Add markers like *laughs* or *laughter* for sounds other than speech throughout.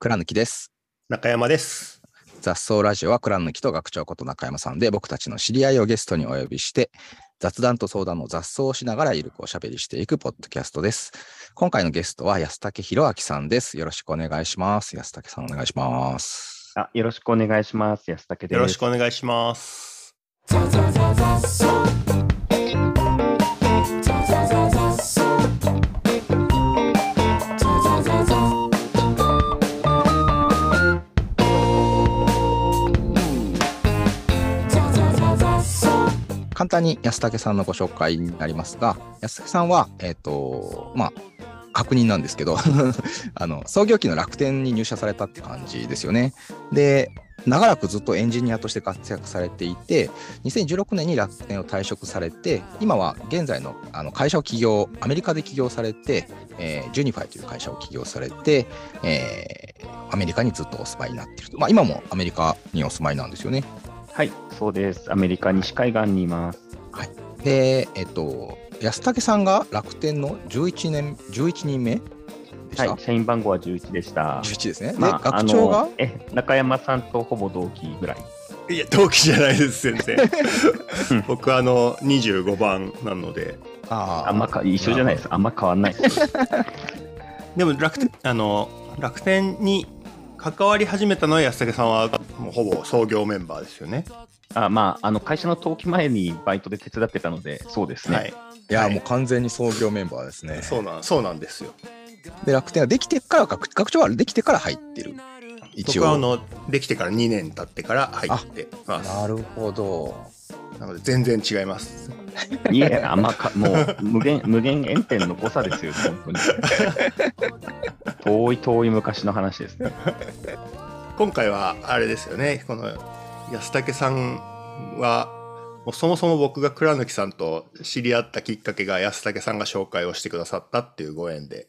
倉貫です。中山です。雑草ラジオは倉貫と学長こと中山さんで僕たちの知り合いをゲストにお呼びして雑談と相談の雑草をしながらゆるくおしゃべりしていくポッドキャストです。今回のゲストは安武弘明さんです。よろしくお願いします。安武さんお願いします。あよろしくお願いします。安武です。よろしくお願いします。簡単に安武さんのご紹介になりますが、安武さんは、えっ、と、まあ、確認なんですけど *laughs* あの、創業期の楽天に入社されたって感じですよね。で、長らくずっとエンジニアとして活躍されていて、2016年に楽天を退職されて、今は現在のあの会社を起業、アメリカで起業されて、えー、 Junify という会社を起業されて、えーアメリカにずっとお住まいになっていると。まあ、今もアメリカにお住まいなんですよね。はい、そうです。アメリカ西海岸にいます。で、えっと、安武さんが楽天の11年、11人目はい、社員番号は11でした。11ですね。で、まあ学長が？え中山さんとほぼ同期ぐらい。いや、同期じゃないです、先生。*laughs* 僕、あの、25番なので。ああんまか一緒じゃないです。あんま変わんないです。でも、楽天、あの、楽天に関わり始めたのは安武さんは、もうほぼ創業メンバーですよね。あまあ、あの会社の登記前にバイトで手伝ってたので、そうですね。はい。いや、はいもう完全に創業メンバーですね。そうなん、そうなんですよ。で、楽天はできてから、学学長はできてから入ってる。一応。僕はあの、できてから2年経ってから入ってます。なるほど。なので、全然違います。*laughs* いえ、あんまか、もう無限、無限遠点の誤差ですよ、本当に。遠い遠い昔の話ですね。今回はあれですよねこの安武さんはもうそもそも僕が倉貫さんと知り合ったきっかけが安武さんが紹介をしてくださったっていうご縁で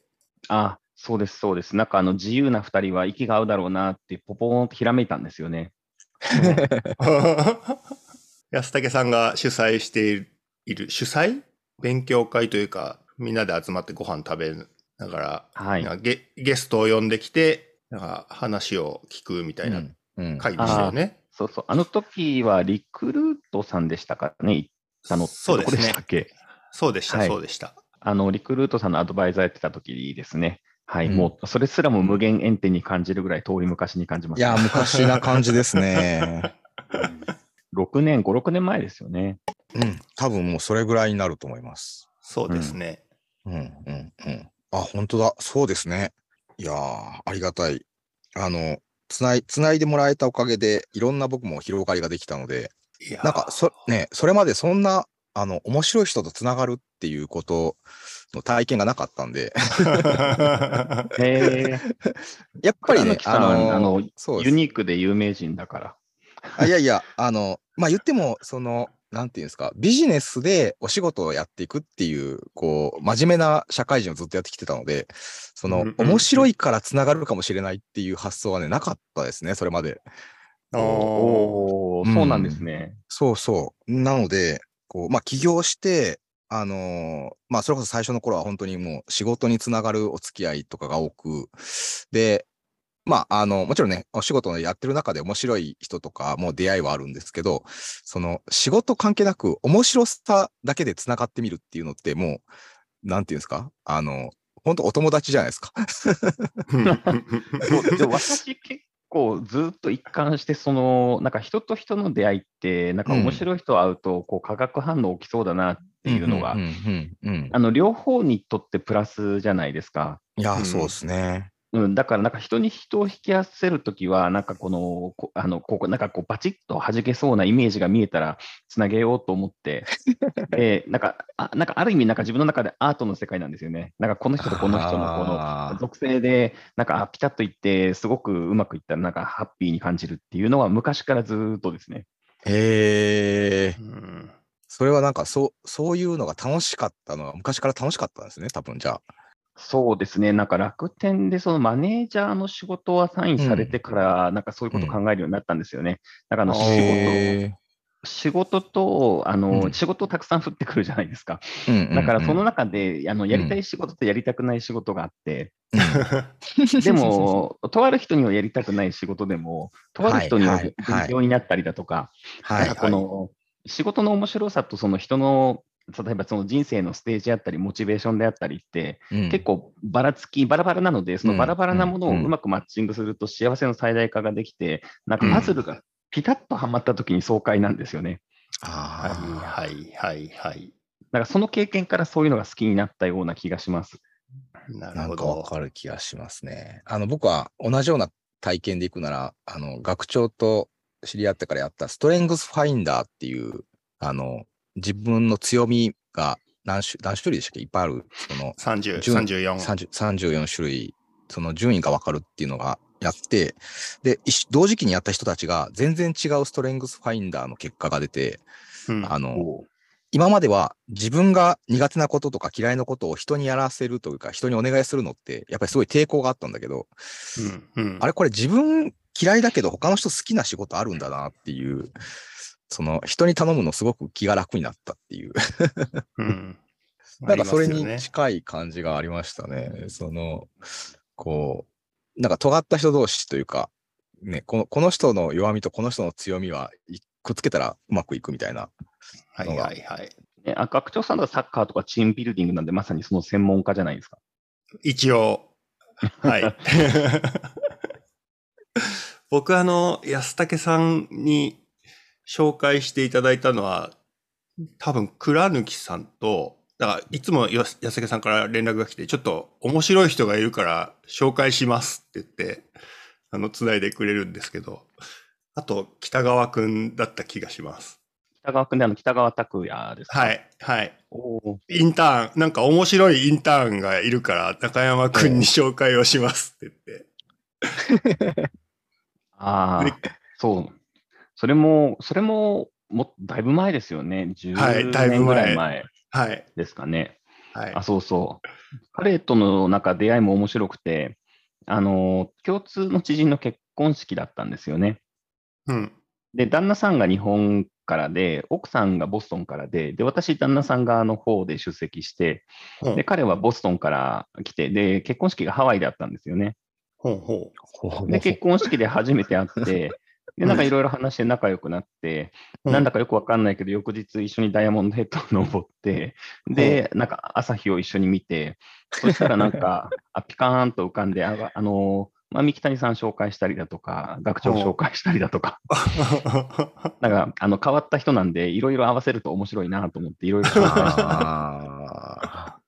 あ、そうです、そうです。なんかあの自由な二人は息が合うだろうなって、ポポーンとひらめいたんですよね。*laughs* 安武さんが主催している主催？勉強会というかみんなで集まってご飯食べながら、はい。ゲゲストを呼んできてなんか話を聞くみたいなうんうん会でしたよね。そうそう。あの時はリクルートさんでしたかね、行ったのってそうですねどこでしたっ。け？そうでした、はいそうでした。あの、リクルートさんのアドバイザーやってた時ですね。はい、うんもう、それすらも無限遠点に感じるぐらい遠い昔に感じます。いや、昔な感じですね。*laughs* 6年、5、6年前ですよね。うん。多分もうそれぐらいになると思います。そうですね。うんうんうん。あ、本当だ。そうですね。いやー、ありがたい。あの、つない、つないでもらえたおかげで、いろんな僕も広がりができたので、いやーなんか、そ、ね、それまでそんな、あの、面白い人とつながるっていうことの体験がなかったんで、*laughs* へえ。*laughs* やっぱりね、あの、あの。ユニークで有名人だから。あいやいや、あの、まあ、言っても、その、なんていうんですか、ビジネスでお仕事をやっていくっていう、こう、真面目な社会人をずっとやってきてたので、そのうんうん、うん面白いからつながるかもしれないっていう発想はね、なかったですね、それまで。おーおー、そうなんですね。そうそう。なので、こう、まあ、起業して、あのーまあ、それこそ最初の頃は本当にもう仕事につながるお付き合いとかが多く、で、まあ、あの、もちろんね、お仕事のやってる中で面白い人とかも出会いはあるんですけど、その仕事関係なく面白さだけでつながってみるっていうのってもう、なんていうんですか？あの、本当お友達じゃないですか。*laughs* でも私結構ずっと一貫して、その、なんか人と人の出会いって、なんか面白い人会うと、こう化学反応起きそうだなっていうのがあの、両方にとってプラスじゃないですか。いや、うんそうですね。うん、だからなんか人に人を引き合わせるときは、なんかこの、こあの、ここ、なんかこう、バチッと弾けそうなイメージが見えたら、つなげようと思って、*laughs* で、なんか、あなんかある意味、なんか自分の中でアートの世界なんですよね。なんかこの人とこの人のこの属性で、なんかあピタッといって、すごくうまくいったら、なんかハッピーに感じるっていうのは昔からずーっとですね。へえ。うんそれはなんかそう、そういうのが楽しかったのは昔から楽しかったんですね、多分じゃあ。そうですね、なんか楽天でそのマネージャーの仕事をアサインされてから、なんかそういうことを考えるようになったんですよね。だからあの仕事、へ仕事と、あの、うん。仕事たくさん降ってくるじゃないですか。だからその中で、あの、やりたい仕事とやりたくない仕事があって、うん。*laughs* でも、*laughs* とある人にはやりたくない仕事でも、とある人にははいはいはい。勉強になったりだとか、はい。なんかこの仕事の面白さとその人の、例えばその人生のステージであったり、モチベーションであったりって、うん結構ばらつき、バラバラなので、そのバラバラなものをうまくマッチングすると幸せの最大化ができて、なんかパズルがピタッとはまった時に爽快なんですよね。はいはいはいはい。だからその経験からそういうのが好きになったような気がします。なるほなんかわど。かる気がしますね。あの、僕は同じような体験でいくなら、あの、学長と知り合ってからやったストレングスファインダーっていう、あの、自分の強みが何種何種類でしたっけ？いっぱいある、その、30、順34。30 34種類、その順位がわかるっていうのがやって、で、一同時期にやった人たちが全然違うストレングスファインダーの結果が出て、うん。あの、今までは自分が苦手なこととか嫌いなことを人にやらせるというか、人にお願いするのって、やっぱりすごい抵抗があったんだけど、うんうん。あれこれ自分嫌いだけど他の人好きな仕事あるんだなっていう、その人に頼むのすごく気が楽になったっていう、うん *laughs* なんかそれに近い感じがありましたね。その、こう、なんか尖った人同士というか、ね、このこの人の弱みとこの人の強みはいくっつけたらうまくいくみたいな。はいはいはい。ねあ学長さんはサッカーとかチームビルディングなんで、まさにその専門家じゃないですか。一応、はい。*laughs* 僕あの、安武さんに紹介していただいたのは、多分、倉貫さんと、だから、いつもや安武さんから連絡が来て、ちょっと面白い人がいるから紹介しますって言って、あの、つないでくれるんですけど、あと、北川くんだった気がします。北川君であの北川拓也ですか？は。い、はい。インターン、なんか面白いインターンがいるから、中山くんに紹介をしますって言って。*laughs* あであ、そう。それも、それも、もだいぶ前ですよね。はい10だいぶ前年ぐらい前はい。ですかね。はいあ、。そうそう。彼とのなんか出会いも面白くて、あの、共通の知人の結婚式だったんですよね。うん。で、旦那さんが日本からで、奥さんがボストンからで、で、私、旦那さん側の方で出席して、ほうで、彼はボストンから来て、で、結婚式がハワイであったんですよね。ほうほで、結婚式で初めて会って、*laughs* で、なんかいろいろ話して仲良くなって、う。なんだかよくわかんないけど、翌日一緒にダイヤモンドヘッドを登って、で、なんか朝日を一緒に見て、そしたらなんか、*laughs* あピカーンと浮かんで、あがあの、まあ、三木谷さん紹介したりだとか、学長紹介したりだとか、なんか、あの、変わった人なんで、いろいろ合わせると面白いなと思って、いろいろ紹介して、あ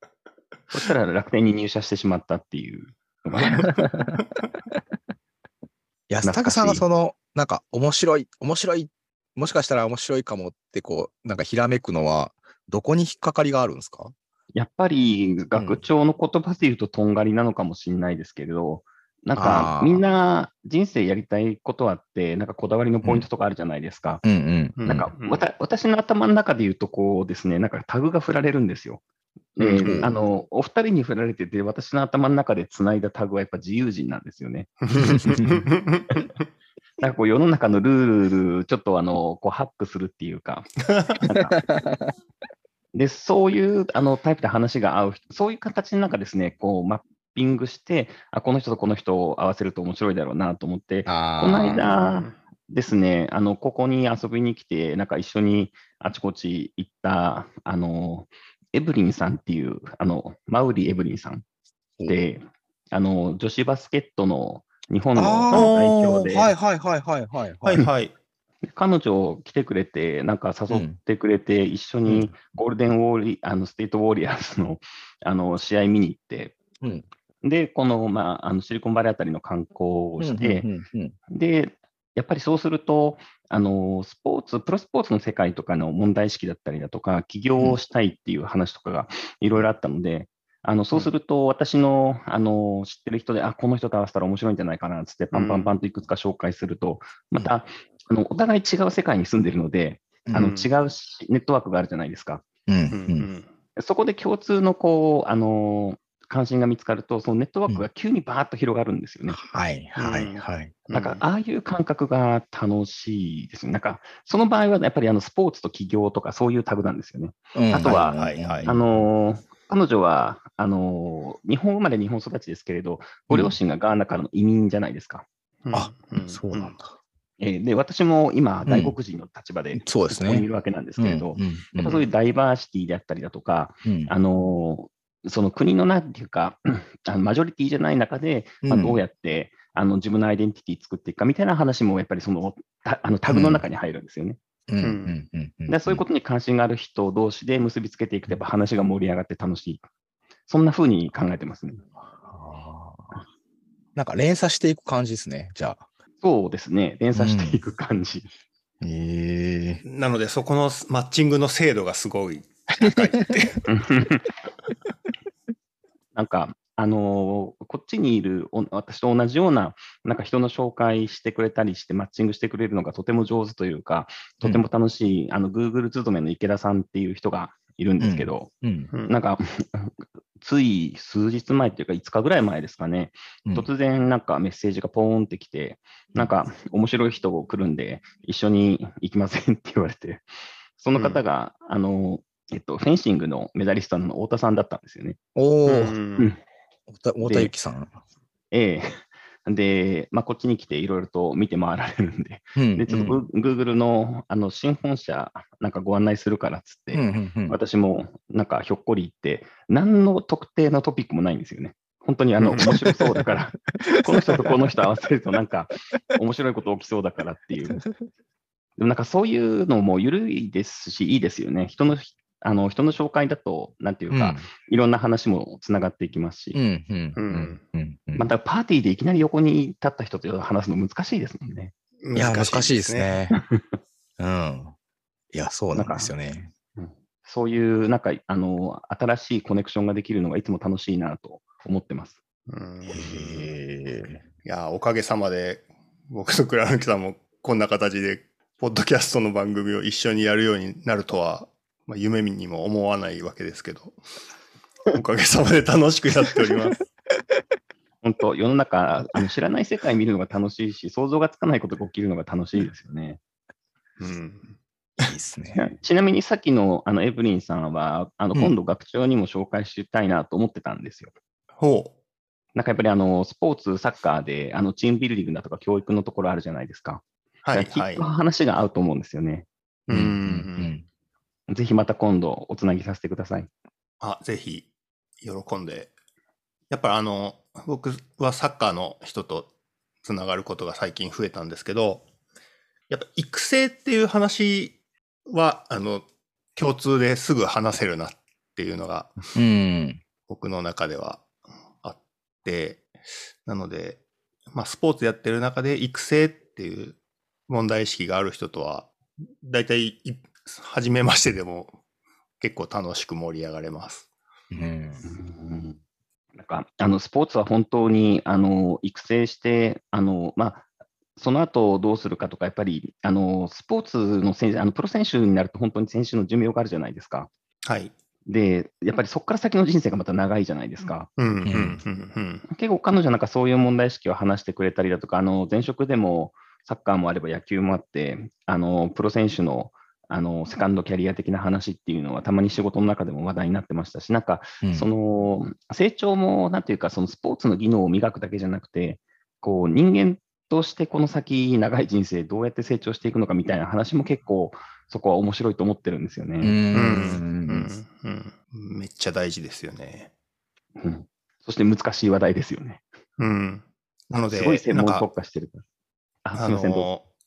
そしたら楽天に入社してしまったっていう。*laughs* 安武さんがその、なんか面白い、面白い、もしかしたら面白いかもってこう、なんかひらめくのは、どこに引っかかりがあるんですか？やっぱり学長の言葉で言うととんがりなのかもしれないですけれど、なんかあーみんな人生やりたいことあって、なんかこだわりのポイントとかあるじゃないですか。うんうん。なんか、私の頭の中で言うとこうですね、なんかタグが振られるんですよ。でうんあのお二人に振られてて、私の頭の中で繋いだタグはやっぱ自由人なんですよね。*laughs* なんかこう世の中のルール、ちょっとあのこうハックするっていうか、か。*laughs* でそういうあのタイプで話が合う人、そういう形の中ですね、こうマッピングして、あこの人とこの人を合わせると面白いだろうなと思って、あこのー間ですね、あのここに遊びに来て、なんか一緒にあちこち行った、あのエブリンさんっていう、あのマウリ・エブリンさんで、あの女子バスケットの日本のあ代表で、ーはいはいはいはいはい。はいはい。*laughs* 彼女来てくれて、なんか誘ってくれて、一緒に、うん。ゴールデンウォーリあのステートウォーリアーズの *laughs* あの試合見に行って、うん。で、この,、まあ、あのシリコンバレーあたりの観光をして、うんうんうん。で、やっぱりそうすると、あのスポーツ、プロスポーツの世界とかの問題意識だったりだとか、起業をしたいっていう話とかがいろいろあったので、あのそうすると、私のあの知ってる人で、あ、この人と合わせたら面白いんじゃないかなっつって、パンパンパンといくつか紹介すると、また、あのお互い違う世界に住んでるので、あのうん違うしネットワークがあるじゃないですか。うん。ううん。ん。そこで共通のこう、あの関心が見つかると、そのネットワークが急にバーッと広がるんですよね。はい、はい、うん。はい。なん。か、ああいう感覚が楽しいですね。なんか、その場合はやっぱりあのスポーツと起業とかそういうタグなんですよね。うん。あとははいはいあのー彼女は、あのー日本生まれ日本育ちですけれど、ご両親がガーナからの移民じゃないですか。うん。あうん。そうなんだ。えーで、私も今、外国人の立場で、そうですね。ここにいるわけなんですけれど、うん。やっぱそういうダイバーシティであったりだとか、うん。あのーその国のなんていうか、*clears throat* あのマジョリティじゃない中で、まあ、うんどうやって、あの自分のアイデンティティ作っていくかみたいな話も、やっぱりそのたあのタグの中に入るんですよね。うんうんうんうんでそういうことに関心がある人同士で結びつけていくと、やっぱ話が盛り上がって楽しい。そんな風に考えてますね。なんか連鎖していく感じですね、じゃあ。そうですね。連鎖していく感じ。ええなので、そこのマッチングの精度がすごい高いって。*laughs* なんか、あのーこっちにいるお私と同じような、なんか人の紹介してくれたりして、マッチングしてくれるのがとても上手というか、とても楽しい、あの、Google 勤めの池田さんっていう人がいるんですけど、うん。なんか、*laughs* つい数日前っていうか、5日ぐらい前ですかね、うん。突然なんかメッセージがポーンってきて、なんか面白い人来るんで、一緒に行きませんって言われて、その方が、あの、えっと、フェンシングのメダリストの太田さんだったんですよね。おお、うん太田太田由紀さん？ええ。で、まあ、こっちに来ていろいろと見て回られるんで、うんで、ちょっとグー Google のあの新本社なんかご案内するからっつって、うんうんうん私もなんかひょっこり行って、何の特定のトピックもないんですよね。本当にあのうん面白そうだから、*laughs* この人とこの人合わせるとなんか面白いこと起きそうだからっていう。でもなんかそういうのも緩いですし、いいですよね。人のあの人の紹介だと、なんていうか、いろんな話もつながっていきますし、うんうんうんうんうんまたパーティーでいきなり横に立った人と話すの難しいですもんね。いや、難しいです。ね。*laughs* うん。いや、そうなんですよね。そういうなんかあの新しいコネクションができるのがいつも楽しいなと思ってます。うんいへや、おかげさまで、僕と倉貫さんもこんな形で、ポッドキャストの番組を一緒にやるようになるとは、まあ、夢にも思わないわけですけど、*laughs* おかげさまで楽しくやっております。*laughs* 本当、世の中あの知らない世界見るのが楽しいし、想像がつかないことが起きるのが楽しいですよね。うん。え。いいですね。ちなみにさっきのあのエブリンさんは、あのうん今度学長にも紹介したいなと思ってたんですよ。ほなんかやっぱりあのスポーツ、サッカーであのチームビルディングだとか教育のところあるじゃないですか。う。はい、はいきっと。話が合うと思うんですよね。うんうんうんぜひまた今度おつなぎさせてください。あ、ぜひ、喜んで。やっぱりあの、僕はサッカーの人とつながることが最近増えたんですけど、やっぱ育成っていう話は、あの、共通ですぐ話せるなっていうのがうん。僕の中ではあって、なので、まあスポーツやってる中で育成っていう問題意識がある人とは、だいたいい初めましてでも結構楽しく盛り上がれます。うんなんかあのスポーツは本当にあの育成して、あのまあ、その後どうするかとか、やっぱりあのスポーツの選手あのプロ選手になると本当に選手の寿命があるじゃないですか。はい。で、やっぱりそこから先の人生がまた長いじゃないですか。うん、うん、うん、うん。結構彼女なんかそういう問題意識を話してくれたりだとか、あの前職でもサッカーもあれば野球もあって、あのプロ選手のあのセカンドキャリア的な話っていうのはたまに仕事の中でも話題になってましたし、なんかうんその成長もなんていうか、そのスポーツの技能を磨くだけじゃなくて、こう人間としてこの先、長い人生、どうやって成長していくのかみたいな話も結構、そこは面白いと思ってるんですよね。うんうん、うん、うん。めっちゃ大事ですよね。うんそして難しい話題ですよね。うん。なので、すごい専門特化してるから。あ、すあみません、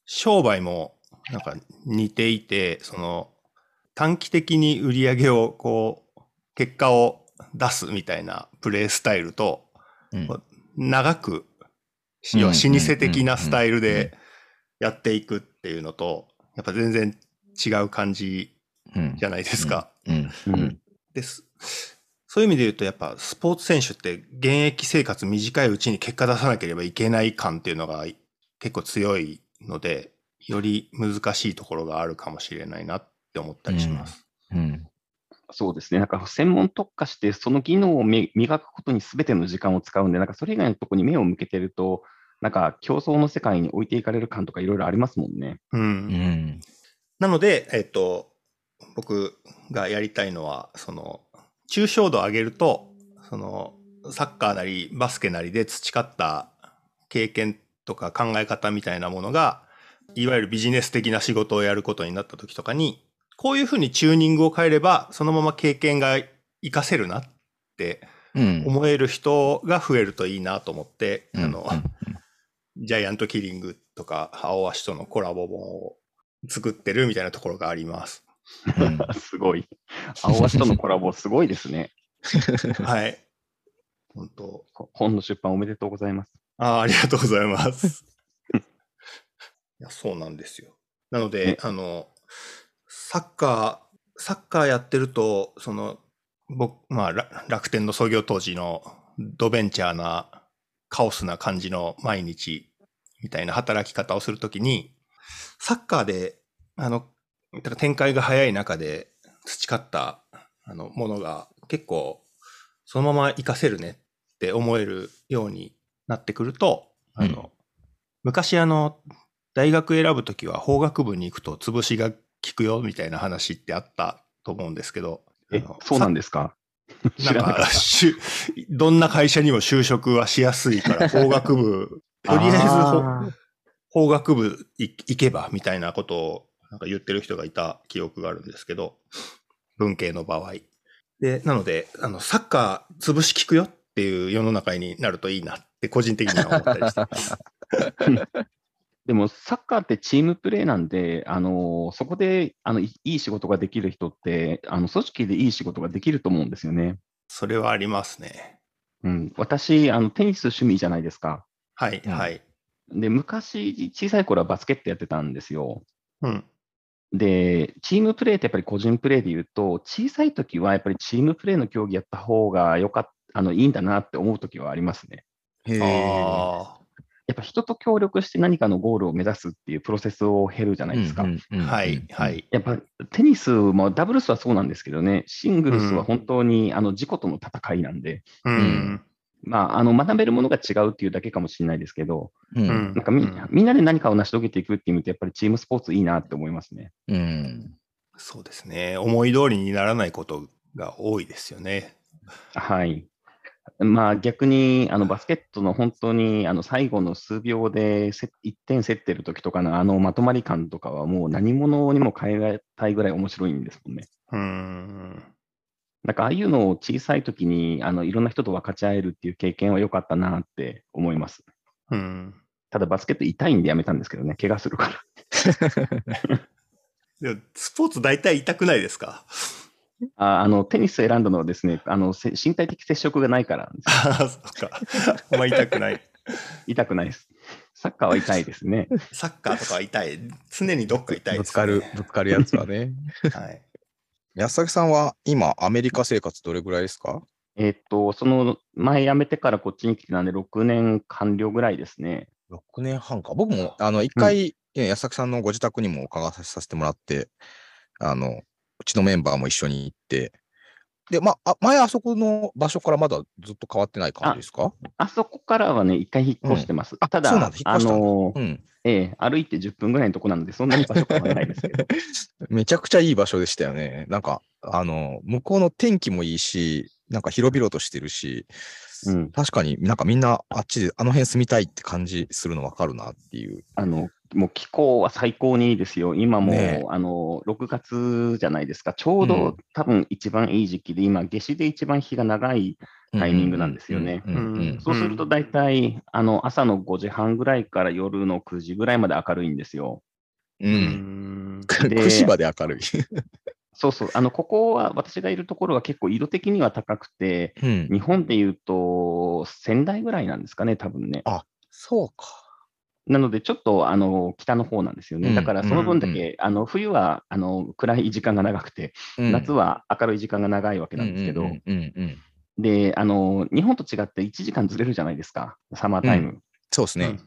商売もなんか似ていて、その短期的に売り上げをこう、結果を出すみたいなプレイスタイルと、うん。長く、うん要は老舗的なスタイルでやっていくっていうのと、やっぱ全然違う感じうん。じゃないですか。です。そういう意味で言うと、やっぱスポーツ選手って現役生活短いうちに結果出さなければいけない感っていうのが結構強いので、より難しいところがあるかもしれないなって思ったりします。うんそうですね。なんか専門特化して、その技能をめ磨くことに全ての時間を使うんで、なんかそれ以外のところに目を向けてると、なんか競争の世界に置いていかれる感とかいろいろありますもんね。う。うんん。なので、えっと、僕がやりたいのは、その、抽象度を上げると、その、サッカーなりバスケなりで培った経験とか考え方みたいなものが、いわゆるビジネス的な仕事をやることになった時とかに、こういうふうにチューニングを変えれば、そのまま経験が活かせるなってうん。思える人が増えるといいなと思って、うんあの、ジャイアントキリングとか、青足とのコラボ本を作ってるみたいなところがあります。うん *laughs* すごい。青足とのコラボ、すごいですね。*laughs* はい。本当ほ本の出版おめでとうございます。あーありがとうございます。いや、そうなんですよ。なのでね、あの、サッカー、サッカーやってると、その、僕、まあ、ら楽天の創業当時のドベンチャーな、カオスな感じの毎日みたいな働き方をするときに、サッカーで、あの、だから展開が早い中で培ったあのものが結構そのまま活かせるねって思えるようになってくると、あの、昔あの、大学選ぶときは法学部に行くと潰しが効くよみたいな話ってあったと思うんですけど、えそうなんですか？なんか。しゅ *laughs* どんな会社にも就職はしやすいから、*laughs* 法学部、*laughs* とりあえず法学部い行けばみたいなことをなんか言ってる人がいた記憶があるんですけど、文系の場合。で、なので、あの、サッカー潰し効くよっていう世の中になるといいなって個人的には思ったりしてます。でも、サッカーってチームプレーなんで、あのそこであのいいい仕事ができる人って、あの組織でいい仕事ができると思うんですよね。それはありますね。うん、私あの、テニス趣味じゃないですか。はい、うんはい。で、昔、小さい頃はバスケットやってたんですよ。うん。で、チームプレーってやっぱり個人プレーで言うと、小さい時はやっぱりチームプレーの競技やった方がよかっあのいいんだなって思う時はありますね。へえ。あやっぱ人と協力して何かのゴールを目指すっていうプロセスを経るじゃないですか。はい、は。い。やっぱテニスもダブルスはそうなんですけどね、シングルスは本当にあの自己との戦いなんで、うん。まあ、あの学べるものが違うっていうだけかもしれないですけど、うんうんなんかみ,、うんみんなで何かを成し遂げていくっていう意味で、やっぱりチームスポーツいいなって思いますね。うん。そうですね。思い通りにならないことが多いですよね。はい。まあ逆にあのバスケットの本当にあの最後の数秒でせ1点競ってる時とかのあのまとまり感とかはもう何者にも変えたいぐらい面白いんですもんね。うん。なんかああいうのを小さい時にあのいろんな人と分かち合えるっていう経験は良かったなって思います。うん。ただバスケット痛いんでやめたんですけどね、怪我するから。*laughs* *laughs* スポーツ大体痛くないですか？ああのテニス選んだのはですねあのせ身体的接触がないからなんですよ *laughs* ああ、そっか。あんま痛くない。*laughs* 痛くないです。サッカーは痛いですね。*laughs* サッカーとかは痛い。常にどっか痛いです、ね。ぶつかる、ぶつかるやつはね。はい。安崎さんは今、アメリカ生活どれぐらいですか？えっと、その前辞めてからこっちに来てたんで、6年完了ぐらいですね。6年半か。僕も、あの、一回、ね安崎さんのご自宅にも伺わさせてもらって、あの、うちのメンバーも一緒に行って、で、まあ、あ前あそこの場所からまだずっと変わってない感じですか？あそこからはね、一回引っ越してます。ただ、あそうなんたんだの、うん。ええ歩いて10分ぐらいのとこなので、そんなに場所変わらないですけど。*laughs* めちゃくちゃいい場所でしたよね。なんか、あの、向こうの天気もいいし、なんか広々としてるし、うん、確かになんかみんなあっちで、あの辺住みたいって感じするの分かるなっていう。あのもう気候は最高にいいですよ。今もう、ねえあの6月じゃないですか。ちょうど、うん多分一番いい時期で、今、夏至で一番日が長いタイミングなんですよね。そうすると大体、あの朝の5時半ぐらいから夜の9時ぐらいまで明るいんですよ。う。うんん。で9時まで明るい。*laughs* そうそう、あのここは私がいるところは結構色的には高くて、うん。日本でいうと仙台ぐらいなんですかね、多分ね。そうか。なので、ちょっとあの北の方なんですよね。うん。だからその分だうんけ、あの冬はあの暗い時間が長くて、うん。夏は明るい時間が長いわけなんですけど、うんうんうんうんであの日本と違って1時間ずれるじゃないですか、サマータイム。そうですね。だか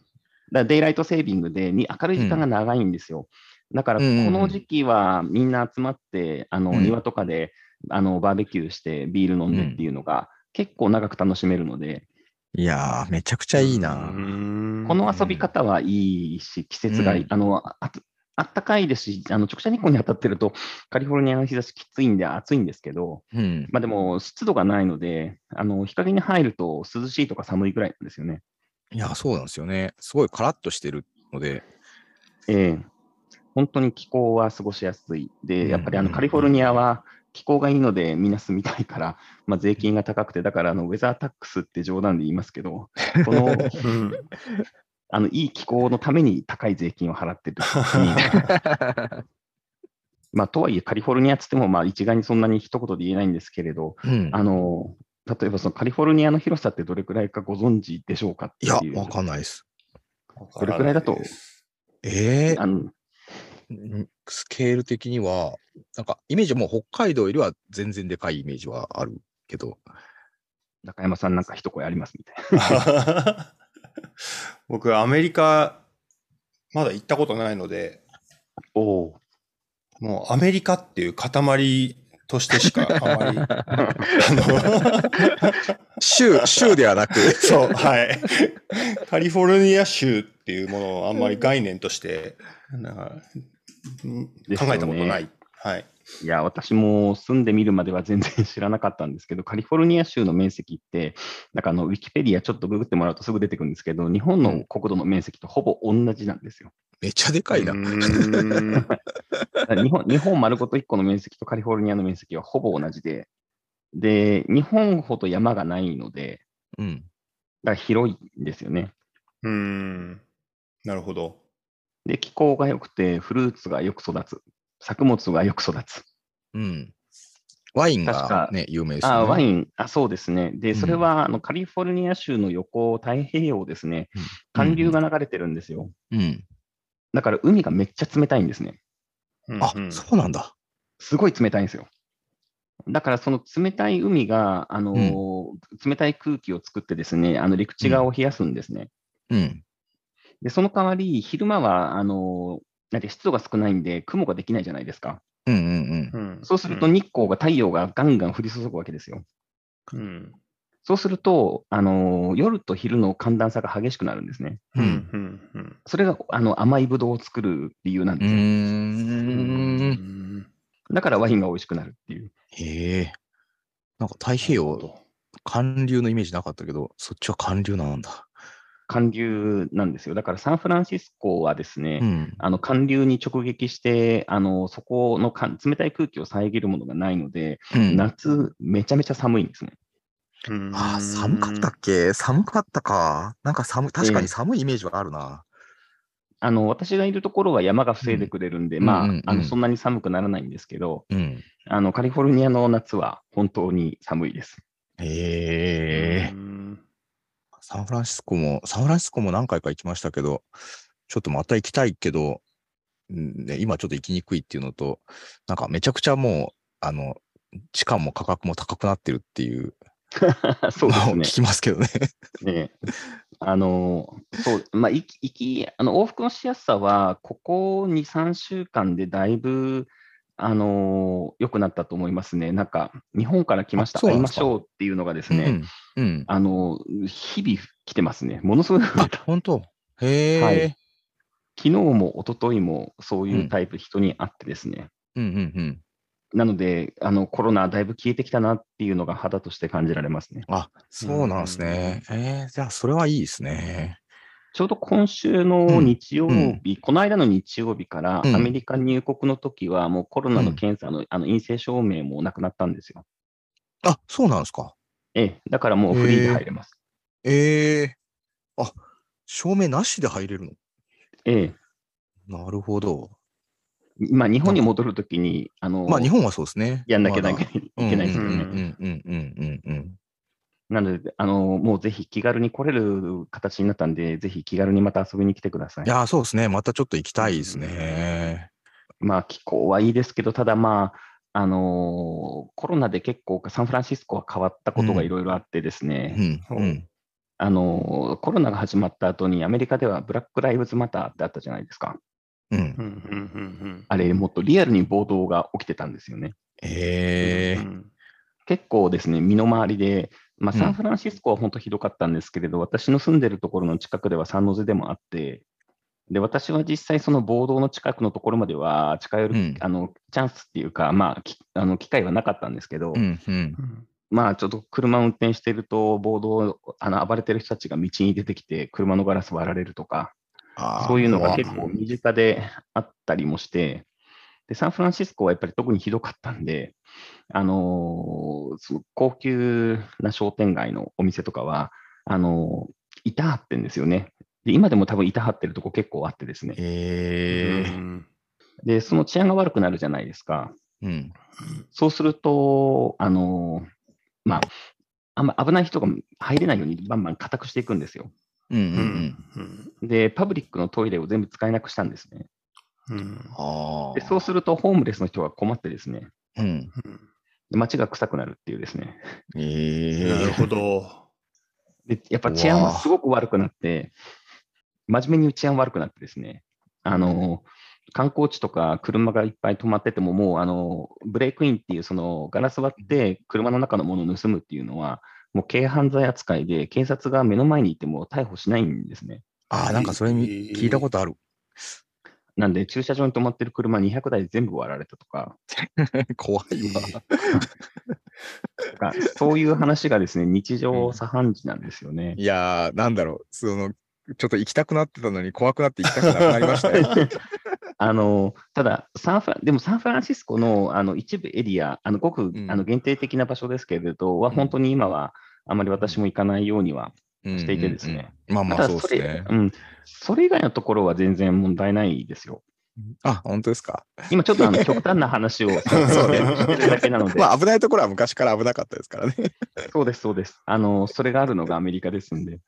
らデイライトセービングでに明るい時間が長いんですよ。だからこうんうんうん。の時期はみんな集まって、あのうん。庭とかであのバーベキューしてビール飲んでっていうのが、結構長く楽しめるので、いやー、めちゃくちゃいいな。この遊び方はいいし、季節がいい、うんあのああったかいですし、あの直射日光に当たってると、カリフォルニアの日差しきついんで暑いんですけど、うん。まあ、でも湿度がないので、あの日陰に入ると涼しいとか寒いぐらいなんですよね。いや、そうなんですよね。すごいカラッとしてるので。ええ本当に気候は過ごしやすい。で、やっぱりあうんうんうんのカリフォルニアは気候がいいのでみんな住みたいから、まあ、税金が高くて、だからあのウェザータックスって冗談で言いますけど、このうん。あのいい気候のために高い税金を払ってる。国まあ、とはいえ、カリフォルニアっつっても、まあ、一概にそんなに一言で言えないんですけれど、うん。あの例えばそのカリフォルニアの広さってどれくらいかご存知でしょうかっていや。わかんないです。どれくらいだと？えー？あのんスケール的には、なんかイメージはもう北海道よりは全然でかいイメージはあるけど、中山さんなんか一声ありますみたいな。*laughs* 僕、アメリカ、まだ行ったことないので、おお。もうアメリカっていう塊としてしか *laughs* あまり、あの、*laughs* 州、州ではなく、そう、はい。カリフォルニア州っていうものをあんまり概念として、なんか考えたことない。はい。いや、私も住んでみるまでは全然知らなかったんですけど、カリフォルニア州の面積って、なんかあのウィキペディアちょっとググってもらうとすぐ出てくるんですけど、日本の国土の面積とほぼ同じなんですよ。めっちゃでかいな。*laughs* 日本日本丸ごと1個の面積とカリフォルニアの面積はほぼ同じで、で、日本ほど山がないので、うん。だから広いんですよね。うーん。なるほど。で、気候が良くて、フルーツがよく育つ。作物がよく育つ。うん。ワイン確がかね、有名ですよね。あワインあ、そうですね。で、それうんは、あのカリフォルニア州の横、太平洋ですねうん、寒流が流れてるんですよ。うん。だから海がめっちゃ冷たいんですね。あうん、そうなんだ。すごい冷たいんですよ。だからその冷たい海が、あのー冷たい空気を作ってですね、あの陸地側を冷やすんですね。うん。で、その代わり、昼間は、あのーなんて湿度が少ないんで、雲ができないじゃないですか。うんうんうんそうすると日光が、太陽がガンガン降り注ぐわけですよ。うん。そうすると、あのー夜と昼の寒暖差が激しくなるんですね。うん。ううんん。うん。それがあの甘いブドウを作る理由なんうん。うですよ。ーん。だからワインが美味しくなるっていう。へえ。なんか太平洋、寒流のイメージなかったけど、そっちは寒流なんだ。寒流なんですよ。だからサンフランシスコはですね、うん。あの寒流に直撃して、あのそこのか冷たい空気を遮るものがないので、うん夏、めちゃめちゃ寒いんですね。うんあー、寒かったっけ？寒かったか。なんか寒、確かに寒いイメージはあるな。あの私がいるところは山が防いでくれるんで、うんまあうんうんうんあのそんなに寒くならないんですけど、うん。あのカリフォルニアの夏は本当に寒いです。へえ。うんサンフランシスコも、サンフランシスコも何回か行きましたけど、ちょっとまた行きたいけど、うんね、今ちょっと行きにくいっていうのと、なんかめちゃくちゃもう、あの、地価も価格も高くなってるっていう *laughs* そうですね聞。きますけどね。ねあの、そう、まあ、行き、行き、あの、往復のしやすさは、ここ2、3週間でだいぶ、あの、良くなったと思いますね。なんか、日本から来ました、会いましょうっていうのがですね、うん。うん。あの、日々来てますね。ものすごい増えあた。、本当？へえ、はい昨日も一昨日もそういうタイプ、人に会ってですね。うんうんうん。なので、あの、コロナだいぶ消えてきたなっていうのが肌として感じられますね。あ、そうなんですね。えー、じゃあそれはいいですね。ちょうど今週の日曜日、この間の日曜日からうんアメリカ入国の時は、もうコロナの検査の,、あの陰性証明もなくなったんですよ。あ、そうなんですか。ええ、だからもうフリーで入れます。ええあ、証明なしで入れるの？ええ、なるほど。まあ日本に戻るときに、あの、まあ日本はそうですね。やんなきゃいけないですよね。なので、あの、もうぜひ気軽に来れる形になったんで、ぜひ気軽にまた遊びに来てください。いやー、そうですね。またちょっと行きたいですね。まあ気候はいいですけど、ただまあ、あのコロナで結構サンフランシスコは変わったことがいろいろあってですね、うん。うん。あのコロナが始まった後にアメリカではブラック・ライブズ・マターってあったじゃないですか。うんうんうんうんあれ、もっとリアルに暴動が起きてたんですよね。ええうん結構ですね、身の回りで、まあ、うん。サンフランシスコは本当ひどかったんですけれど、私の住んでるところの近くではサンノゼでもあって、で私は実際、その暴動の近くのところまでは近寄る、うん。あのチャンスっていうか、まあ、きあの機会はなかったんですけど、うんうん。うんまあ、ちょっと車を運転していると、暴動、あの暴れてる人たちが道に出てきて、車のガラス割られるとか、そういうのがわ結構身近であったりもして、で、サンフランシスコはやっぱり特にひどかったんで、あのー高級な商店街のお店とかは、あのー板張ってんですよね。で、今でも多分板張ってるとこ結構あってですね。ええうんで、その治安が悪くなるじゃないですか。うん。そうすると、あのーまあ、あんま危ない人が入れないようにバンバン固くしていくんですよ。で、パブリックのトイレを全部使えなくしたんですね。うんあで、そうすると、ホームレスの人が困ってですね、うん。うんで街が臭くなるっていうですね。ええなるほど。で、やっぱ治安はすごく悪くなって、真面目に治安悪くなってですね、あの、観光地とか車がいっぱい止まってても、もう、あの、ブレイクインっていう、その、ガラス割って車の中のものを盗むっていうのは、もう軽犯罪扱いで、警察が目の前にいても逮捕しないんですね。ああ、なんかそれみ聞いたことある。なんで、駐車場に止まってる車200台全部割られたとか、*laughs* 怖いわ。そういう話がですね、日常茶飯事なんですよね。いやー、なんだろう。その、ちょっと行きたくなってたのに怖くなって行きたくなくなりましたよ。*laughs* あのただサンフラン、でもサンフランシスコのあの一部エリア、あのごく、うんあの限定的な場所ですけれど、はうん本当に今はあまり私も行かないようにはしていてですね。まあまあそうですね。うん、それ以外のところは全然問題ないですよ。あ、本当ですか？今ちょっとあの極端な話をしてるだけなので、*laughs* まあ危ないところは昔から危なかったですからね。そうです、そうです。あの、それがあるのがアメリカですんで。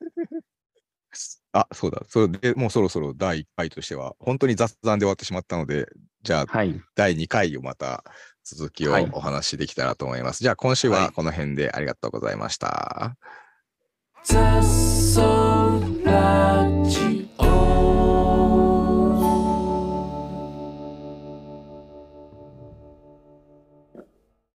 あ、そうだ。それでもうそろそろ第1回としては、本当に雑談で終わってしまったので、じゃあはい。第2回をまた続きをはいお話しできたらと思います。じゃあ今週ははいこの辺でありがとうございました。Mata Saudade.